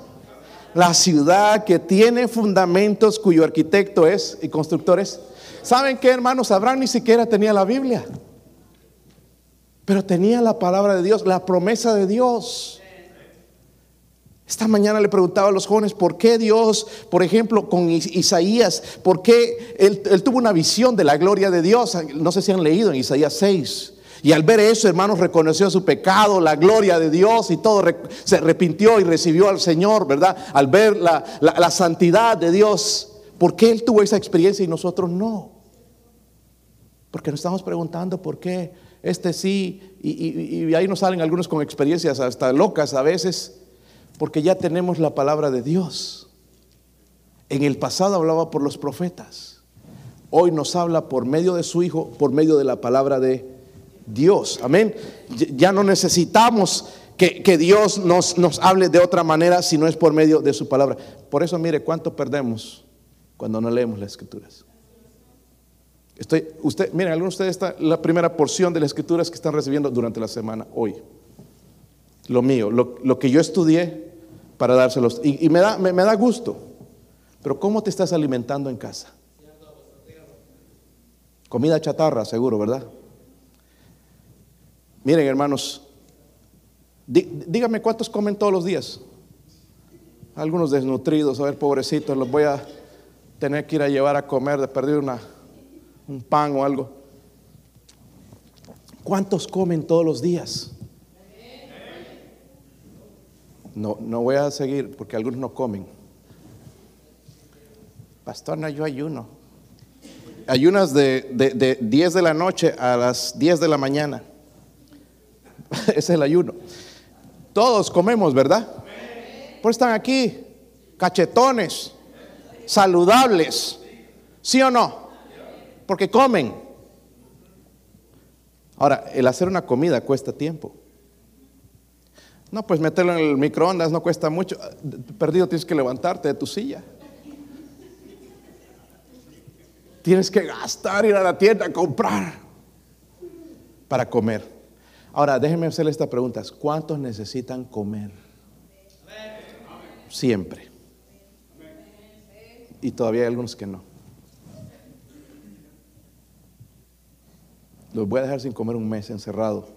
La ciudad que tiene fundamentos cuyo arquitecto es y constructor es. ¿Saben qué, hermanos? Abraham ni siquiera tenía la Biblia. Pero tenía la palabra de Dios, la promesa de Dios. Esta mañana le preguntaba a los jóvenes por qué Dios, por ejemplo, con Isaías, por qué él, él, tuvo una visión de la gloria de Dios. No sé si han leído en Isaías 6. Y al ver eso, hermanos, reconoció su pecado, la gloria de Dios y todo, se arrepintió y recibió al Señor, ¿verdad? Al ver la, santidad de Dios. ¿Por qué él tuvo esa experiencia y nosotros no? Porque nos estamos preguntando por qué este sí, y, ahí nos salen algunos con experiencias hasta locas a veces, porque ya tenemos la palabra de Dios. En el pasado hablaba por los profetas, hoy nos habla por medio de su Hijo, por medio de la palabra de Dios. Amén. Ya no necesitamos que, Dios nos, nos, hable de otra manera si no es por medio de su palabra. Por eso mire cuánto perdemos cuando no leemos las escrituras. Estoy, usted, miren, algunos de ustedes está la primera porción de las escrituras que están recibiendo durante la semana, hoy. Lo mío, lo, que yo estudié para dárselos. Y, me, da, me da gusto. Pero ¿cómo te estás alimentando en casa? Comida chatarra, seguro, ¿verdad? Miren, hermanos, díganme cuántos comen todos los días. Algunos desnutridos, a ver, pobrecitos, los voy a tener que ir a llevar a comer de perder una, un pan o algo. ¿Cuántos comen todos los días? No, no voy a seguir porque algunos no comen. Pastor, no, yo ayuno. Ayunas de, de, de 10 de la noche a las 10 de la mañana. es el ayuno. Todos comemos, ¿verdad? Pues están aquí, cachetones, saludables, ¿sí o no? Porque comen. Ahora, el hacer una comida cuesta tiempo. No, pues meterlo en el microondas no cuesta mucho. Perdido tienes que levantarte de tu silla. Tienes que gastar, ir a la tienda a comprar para comer. Ahora, déjenme hacerle esta pregunta. ¿Cuántos necesitan comer? Siempre. Y todavía hay algunos que no. Los voy a dejar sin comer un mes encerrado.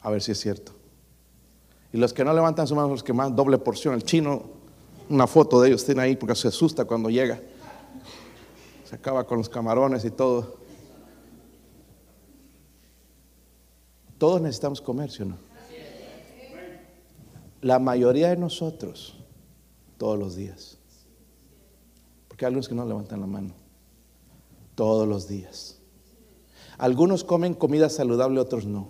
A ver si es cierto. Y los que no levantan su mano, los que más doble porción. El chino, una foto de ellos tiene ahí porque se asusta cuando llega. Se acaba con los camarones y todo. Todos necesitamos comer, ¿sí o no? La mayoría de nosotros, todos los días. Porque hay algunos que no levantan la mano. Todos los días. Algunos comen comida saludable, otros no.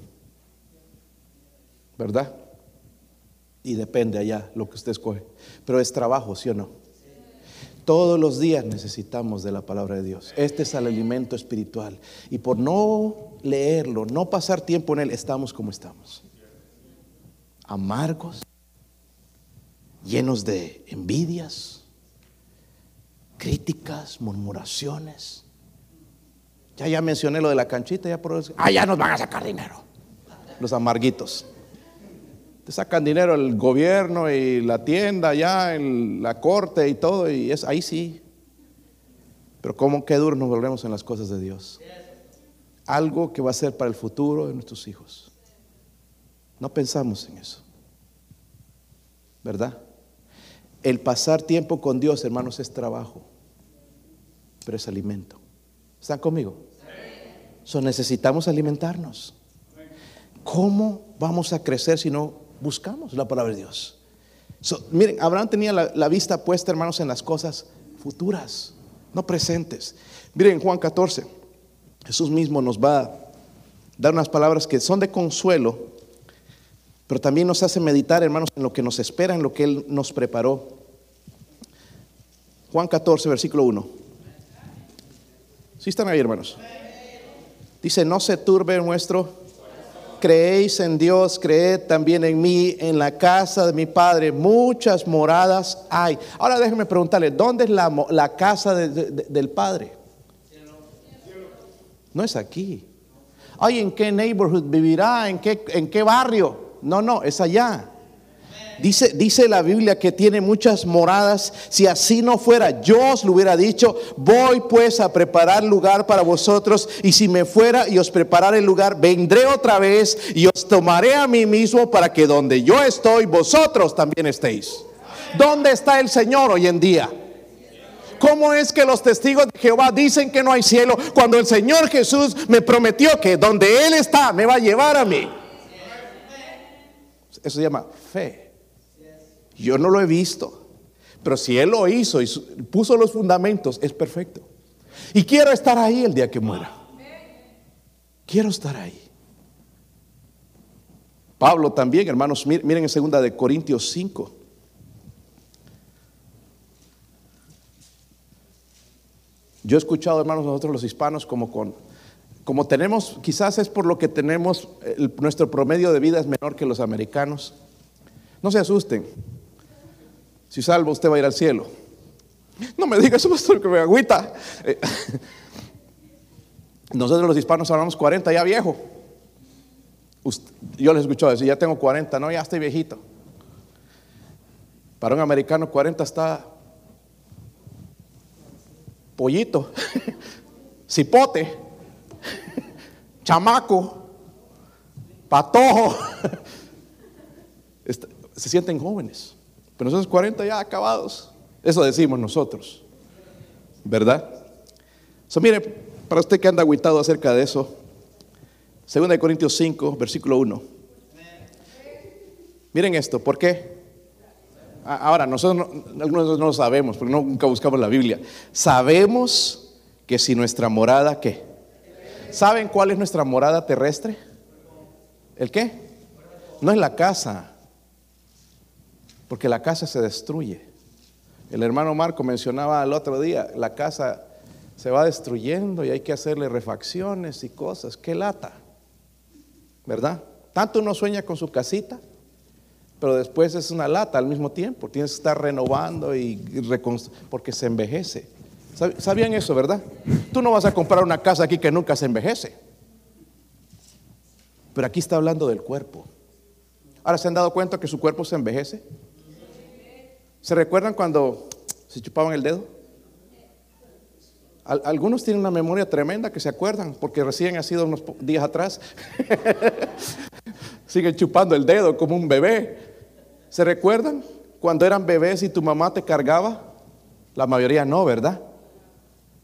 ¿Verdad? Y depende allá lo que usted escoge. Pero es trabajo, ¿sí o no? Todos los días necesitamos de la palabra de Dios. Este es el alimento espiritual. Y por no leerlo, no pasar tiempo en él, estamos como estamos. Amargos, llenos de envidias, críticas, murmuraciones. Ya ya mencioné lo de la canchita, ya por Ah, ya nos van a sacar dinero. Los amarguitos. Te sacan dinero el gobierno y la tienda ya, en la corte y todo, y es ahí sí. Pero cómo qué duro nos volvemos en las cosas de Dios. Algo que va a ser para el futuro de nuestros hijos. No pensamos en eso. ¿Verdad? El pasar tiempo con Dios, hermanos, es trabajo, pero es alimento. ¿Están conmigo? So, necesitamos alimentarnos. ¿Cómo vamos a crecer si no buscamos la palabra de Dios? miren, Abraham tenía la, la, vista puesta, hermanos, en las cosas futuras, no presentes. Miren, Juan 14, Jesús mismo nos va a dar unas palabras que son de consuelo, pero también nos hace meditar, hermanos, en lo que nos espera, en lo que Él nos preparó. Juan 14, versículo 1. ¿Sí están ahí, hermanos? Dice, no se turbe nuestro. Creéis en Dios, creed también en mí, en la casa de mi Padre. Muchas moradas hay. Ahora déjenme preguntarle, ¿dónde es la, la casa del Padre? No es aquí. Ay, ¿en qué neighborhood vivirá? ¿En en qué barrio? No, no, es allá. Dice, dice, la Biblia que tiene muchas moradas. Si así no fuera, yo os lo hubiera dicho, voy pues a preparar lugar para vosotros. Y si me fuera y os prepararé el lugar, vendré otra vez y os tomaré a mí mismo para que donde yo estoy, vosotros también estéis. ¿Dónde está el Señor hoy en día? ¿Cómo es que los testigos de Jehová dicen que no hay cielo cuando el Señor Jesús me prometió que donde Él está me va a llevar a mí? Eso se llama fe. Yo no lo he visto, pero si Él lo hizo y puso los fundamentos, es perfecto. Y quiero estar ahí el día que muera. Quiero estar ahí. Pablo también, hermanos, miren en segunda de Corintios 5. Yo he escuchado, hermanos, nosotros los hispanos, como con, como tenemos, quizás es por lo que tenemos, nuestro promedio de vida es menor que los americanos. No se asusten. Si salvo, usted va a ir al cielo. No me diga eso, pastor, que me agüita. Eh, nosotros los hispanos hablamos 40, ya viejo. yo les escucho decir, ya tengo 40, no, ya estoy viejito. Para un americano 40 está pollito, cipote, chamaco, patojo. Se sienten jóvenes. Pero nosotros 40 ya acabados. Eso decimos nosotros. ¿Verdad? So, mire, para usted que anda agüitado acerca de eso, 2 Corintios 5, versículo 1. Miren esto, ¿por qué? Ahora, nosotros no, algunos no lo sabemos, porque nunca buscamos la Biblia. Sabemos que si nuestra morada, ¿qué? ¿Saben cuál es nuestra morada terrestre? ¿El qué? No es la casa, porque la casa se destruye. El hermano Marco mencionaba el otro día, la casa se va destruyendo y hay que hacerle refacciones y cosas. Qué lata, ¿verdad? Tanto uno sueña con su casita, pero después es una lata al mismo tiempo. Tienes que estar renovando y porque se envejece. ¿Sabían eso, verdad? Tú no vas a comprar una casa aquí que nunca se envejece. Pero aquí está hablando del cuerpo. Ahora se han dado cuenta que su cuerpo se envejece. ¿Se recuerdan cuando se chupaban el dedo? Algunos tienen una memoria tremenda que se acuerdan, porque recién ha sido unos días atrás. Siguen chupando el dedo como un bebé. ¿Se recuerdan cuando eran bebés y tu mamá te cargaba? La mayoría no, ¿verdad?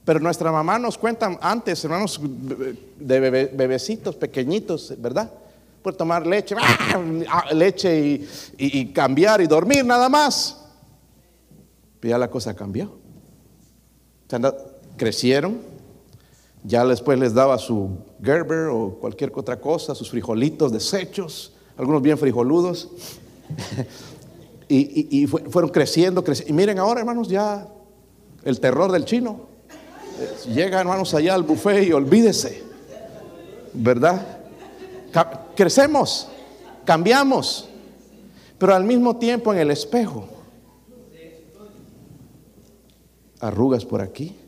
Pero nuestra mamá nos cuenta antes, hermanos, de bebecitos pequeñitos, ¿verdad? puede tomar leche, ¡ah! leche y cambiar y dormir nada más. Ya la cosa cambió. Crecieron, ya después les daba su Gerber o cualquier otra cosa, sus frijolitos desechos, algunos bien frijoludos. y, fueron creciendo, creciendo. Y miren ahora, hermanos, ya el terror del chino. Llega, hermanos, allá al buffet y olvídese. ¿Verdad? crecemos, cambiamos, pero al mismo tiempo en el espejo. Arrugas por aquí,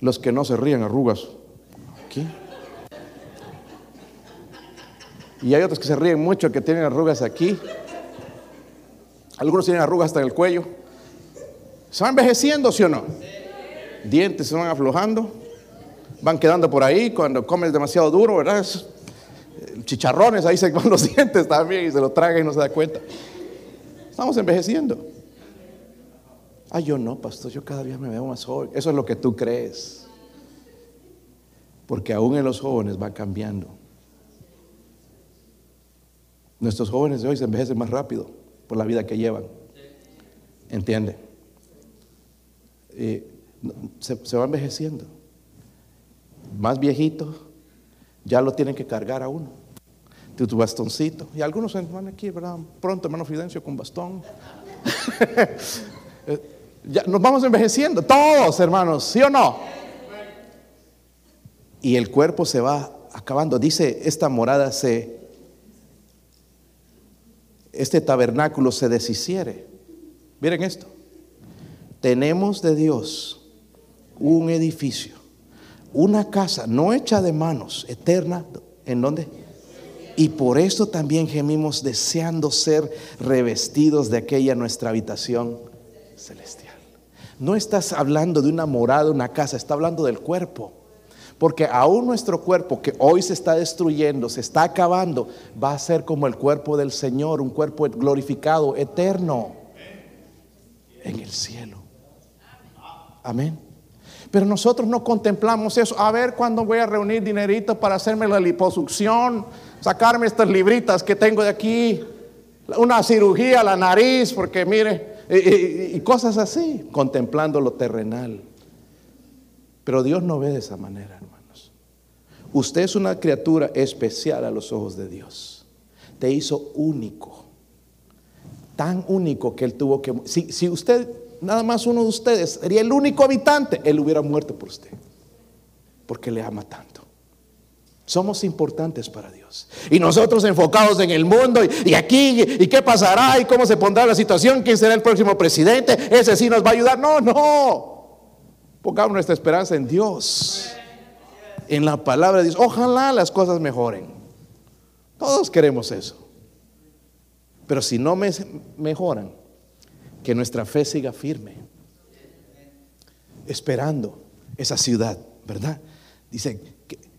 los que no se ríen, arrugas aquí. Y hay otros que se ríen mucho, que tienen arrugas aquí. Algunos tienen arrugas hasta en el cuello. ¿Se van envejeciendo, sí o no? Dientes se van aflojando. Van quedando por ahí cuando comes demasiado duro, ¿verdad? Chicharrones, ahí se van los dientes también y se lo tragan y no se da cuenta. Estamos envejeciendo. Ah, yo no, pastor, yo cada día me veo más joven. Eso es lo que tú crees. Porque aún en los jóvenes va cambiando. Nuestros jóvenes de hoy se envejecen más rápido por la vida que llevan. ¿Entiende? se, se, va envejeciendo. Más viejito, ya lo tienen que cargar a uno. Tu, tu bastoncito. Y algunos van aquí, ¿verdad? Pronto, hermano Fidencio, con bastón. Nos vamos envejeciendo, todos hermanos, ¿sí o no? Y el cuerpo se va acabando. Dice, esta morada se, este tabernáculo se deshiciere. Miren esto. Tenemos de Dios un edificio, una casa no hecha de manos, eterna, ¿en dónde? Y por eso también gemimos deseando ser revestidos de aquella nuestra habitación celestial. No estás hablando de una morada, una casa, está hablando del cuerpo. Porque aún nuestro cuerpo que hoy se está destruyendo, se está acabando, va a ser como el cuerpo del Señor, un cuerpo glorificado, eterno, en el cielo. Amén. Pero nosotros no contemplamos eso. A ver cuándo voy a reunir dinerito para hacerme la liposucción, sacarme estas libritas que tengo de aquí, una cirugía a la nariz, porque mire, y, cosas así, contemplando lo terrenal. Pero Dios no ve de esa manera, hermanos. Usted es una criatura especial a los ojos de Dios. Te hizo único. Tan único que Él tuvo que... Si, si usted, nada más uno de ustedes, sería el único habitante, Él hubiera muerto por usted. Porque le ama tanto. Somos importantes para Dios. Y nosotros enfocados en el mundo y, aquí, y, qué pasará, y cómo se pondrá la situación, quién será el próximo presidente, ese sí nos va a ayudar. No, no. Pongamos nuestra esperanza en Dios, en la palabra de Dios. Ojalá las cosas mejoren. Todos queremos eso. Pero si no mejoran, que nuestra fe siga firme, esperando esa ciudad, ¿verdad? Dice,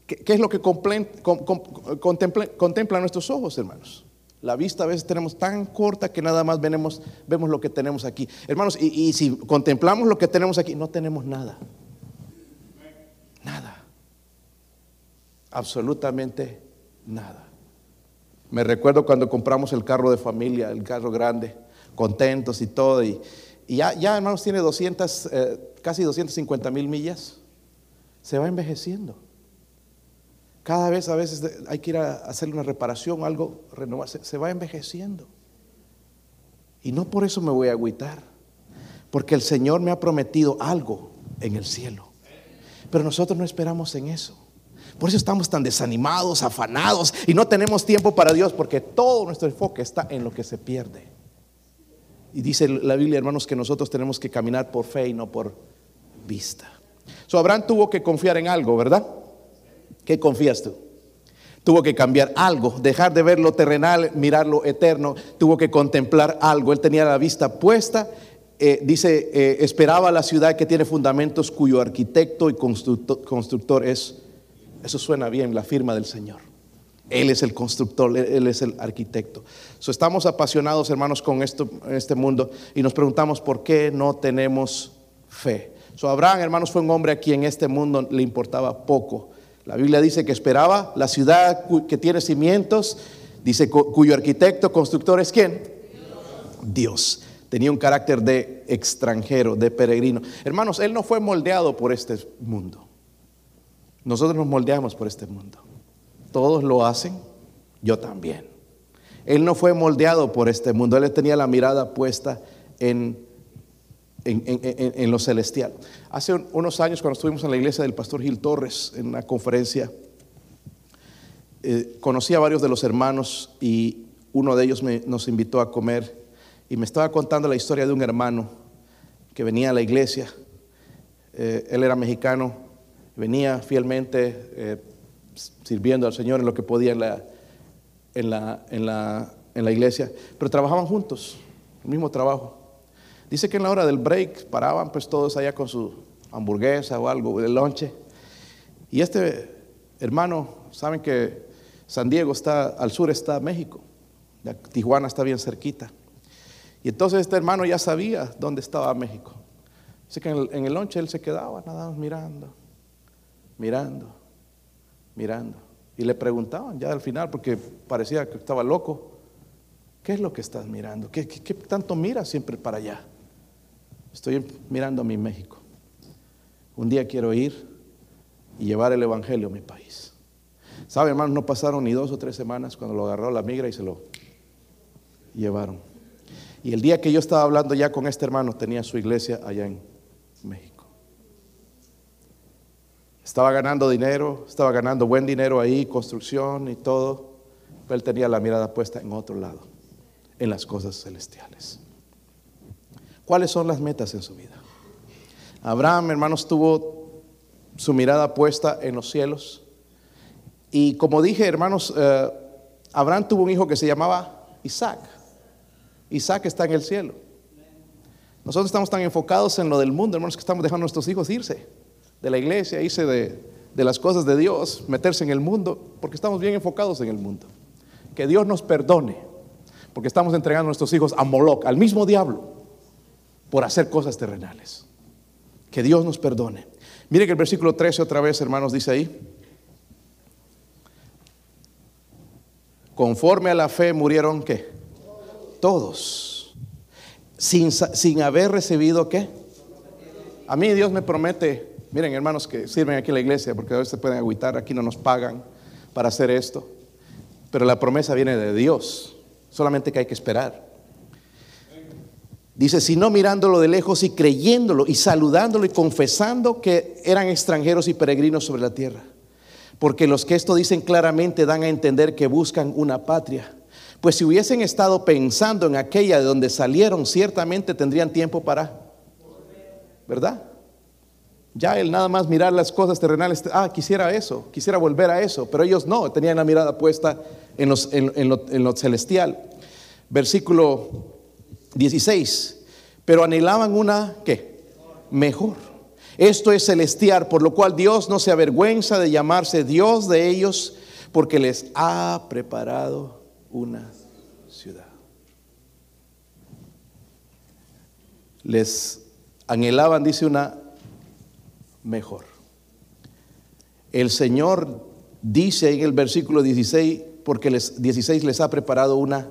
¿Qué, es lo que contemplan nuestros ojos, hermanos? La vista a veces tenemos tan corta que nada más vemos lo que tenemos aquí. Hermanos, y, si contemplamos lo que tenemos aquí, no tenemos nada. Nada. Absolutamente nada. Me recuerdo cuando compramos el carro de familia, el carro grande, contentos y todo. Y, ya, ya, hermanos, tiene 200, eh, casi 250 mil millas. Se va envejeciendo. Cada vez a veces hay que ir a hacerle una reparación, algo, renovarse, se va envejeciendo. Y no por eso me voy a agüitar, porque el Señor me ha prometido algo en el cielo. Pero nosotros no esperamos en eso. Por eso estamos tan desanimados, afanados y no tenemos tiempo para Dios, porque todo nuestro enfoque está en lo que se pierde. Y dice la Biblia, hermanos, que nosotros tenemos que caminar por fe y no por vista. So, Abraham tuvo que confiar en algo, ¿verdad? ¿Qué confías tú? Tuvo que cambiar algo, dejar de ver lo terrenal, mirar lo eterno, tuvo que contemplar algo. Él tenía la vista puesta, eh, dice, eh, esperaba la ciudad que tiene fundamentos cuyo arquitecto y constructor, es, eso suena bien, la firma del Señor. Él es el constructor, Él es el arquitecto. estamos apasionados, hermanos, con esto, este mundo y nos preguntamos por qué no tenemos fe. So, Abraham, hermanos, fue un hombre a quien este mundo le importaba poco La Biblia dice que esperaba la ciudad que tiene cimientos, dice cuyo arquitecto, constructor es quién? Dios. Tenía un carácter de extranjero, de peregrino. Hermanos, él no fue moldeado por este mundo. Nosotros nos moldeamos por este mundo. Todos lo hacen, yo también. Él no fue moldeado por este mundo, él tenía la mirada puesta en, en, lo celestial. Hace unos años, cuando estuvimos en la iglesia del pastor Gil Torres, en una conferencia, eh, conocí a varios de los hermanos y uno de ellos nos invitó a comer y me estaba contando la historia de un hermano que venía a la iglesia. Eh, él era mexicano, venía fielmente eh, sirviendo al Señor en lo que podía en la, en, la, en, la, en la iglesia, pero trabajaban juntos, el mismo trabajo. Dice que en la hora del break paraban pues todos allá con su hamburguesa o algo, de lonche. Y este hermano, saben que San Diego está, al sur está México, Tijuana está bien cerquita. Y entonces este hermano ya sabía dónde estaba México. Dice que en el, el lonche él se quedaba nada más mirando mirando, mirando. Y le preguntaban ya al final, porque parecía que estaba loco, ¿qué es lo que estás mirando? ¿Qué, tanto miras siempre para allá? Estoy mirando a mi México. Un día quiero ir y llevar el Evangelio a mi país. ¿Sabe, hermano? No pasaron ni dos o tres semanas cuando lo agarró la migra y se lo llevaron. Y el día que yo estaba hablando ya con este hermano, tenía su iglesia allá en México. Estaba ganando dinero, estaba ganando buen dinero ahí, construcción y todo. Pero él tenía la mirada puesta en otro lado, en las cosas celestiales. ¿Cuáles son las metas en su vida? Abraham, hermanos, tuvo su mirada puesta en los cielos. Y como dije, hermanos, eh, Abraham tuvo un hijo que se llamaba Isaac. Isaac está en el cielo. Nosotros estamos tan enfocados en lo del mundo, hermanos, que estamos dejando a nuestros hijos irse de la iglesia, irse de, de las cosas de Dios, meterse en el mundo, porque estamos bien enfocados en el mundo. Que Dios nos perdone, porque estamos entregando a nuestros hijos a Moloch, al mismo diablo, por hacer cosas terrenales. Que Dios nos perdone. Mire que el versículo 13 otra vez, hermanos, dice ahí. Conforme a la fe murieron qué? Todos. Sin, sin haber recibido qué? A mí Dios me promete Miren, hermanos que sirven aquí en la iglesia, porque a veces se pueden agüitar, aquí no nos pagan para hacer esto. Pero la promesa viene de Dios, solamente que hay que esperar. Dice, si no mirándolo de lejos y creyéndolo y saludándolo y confesando que eran extranjeros y peregrinos sobre la tierra. Porque los que esto dicen claramente dan a entender que buscan una patria. Pues si hubiesen estado pensando en aquella de donde salieron, ciertamente tendrían tiempo para... ¿Verdad? Ya el nada más mirar las cosas terrenales, ah, quisiera eso, quisiera volver a eso, pero ellos no, tenían la mirada puesta en, lo, celestial. Versículo 16, pero anhelaban una, ¿qué? Mejor. Esto es celestial, por lo cual Dios no se avergüenza de llamarse Dios de ellos, porque les ha preparado una ciudad. Les anhelaban, dice una mejor. El Señor dice en el versículo 16, porque les, 16 les ha preparado una...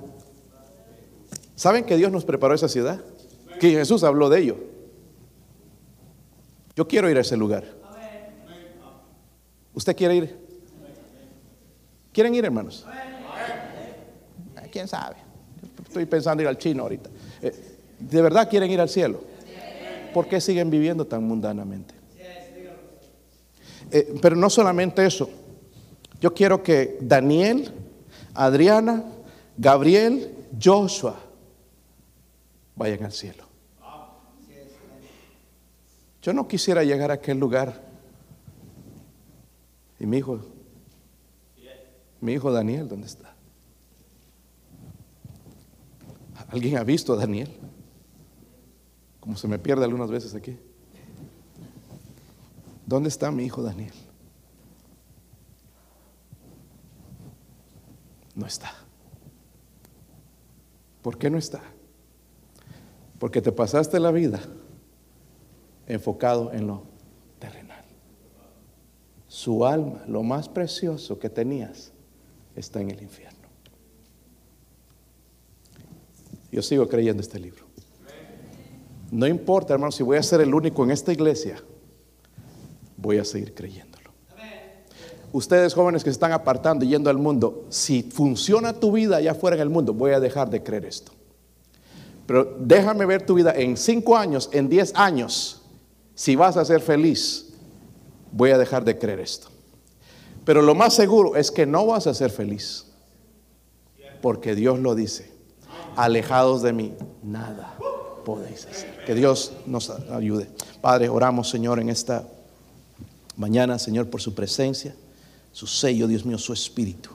¿Saben que Dios nos preparó esa ciudad? Que Jesús habló de ello. Yo quiero ir a ese lugar. ¿Usted quiere ir? ¿Quieren ir, hermanos? ¿Quién sabe? Estoy pensando ir al chino ahorita. Eh, ¿De verdad quieren ir al cielo? ¿Por qué siguen viviendo tan mundanamente? Eh, pero no solamente eso. Yo quiero que Daniel, Adriana, Gabriel, Joshua vayan al cielo. Yo no quisiera llegar a aquel lugar. Y mi hijo, mi hijo Daniel, ¿dónde está? ¿Alguien ha visto a Daniel? Como se me pierde algunas veces aquí. ¿Dónde está mi hijo Daniel? No está. ¿Por qué no está? Porque te pasaste la vida enfocado en lo terrenal. su alma, lo más precioso que tenías, está en el infierno. Yo sigo creyendo este libro. No importa, hermano, si voy a ser el único en esta iglesia, voy a seguir creyéndolo. Ustedes jóvenes que se están apartando yendo al mundo, si funciona tu vida allá afuera en el mundo, voy a dejar de creer esto. Pero déjame ver tu vida en cinco años, en diez años. Si vas a ser feliz, voy a dejar de creer esto. Pero lo más seguro es que no vas a ser feliz. Porque Dios lo dice. Alejados de mí, nada podéis hacer. Que Dios nos ayude. Padre, oramos, Señor, en esta mañana, Señor, por su presencia, su sello, Dios mío, su espíritu.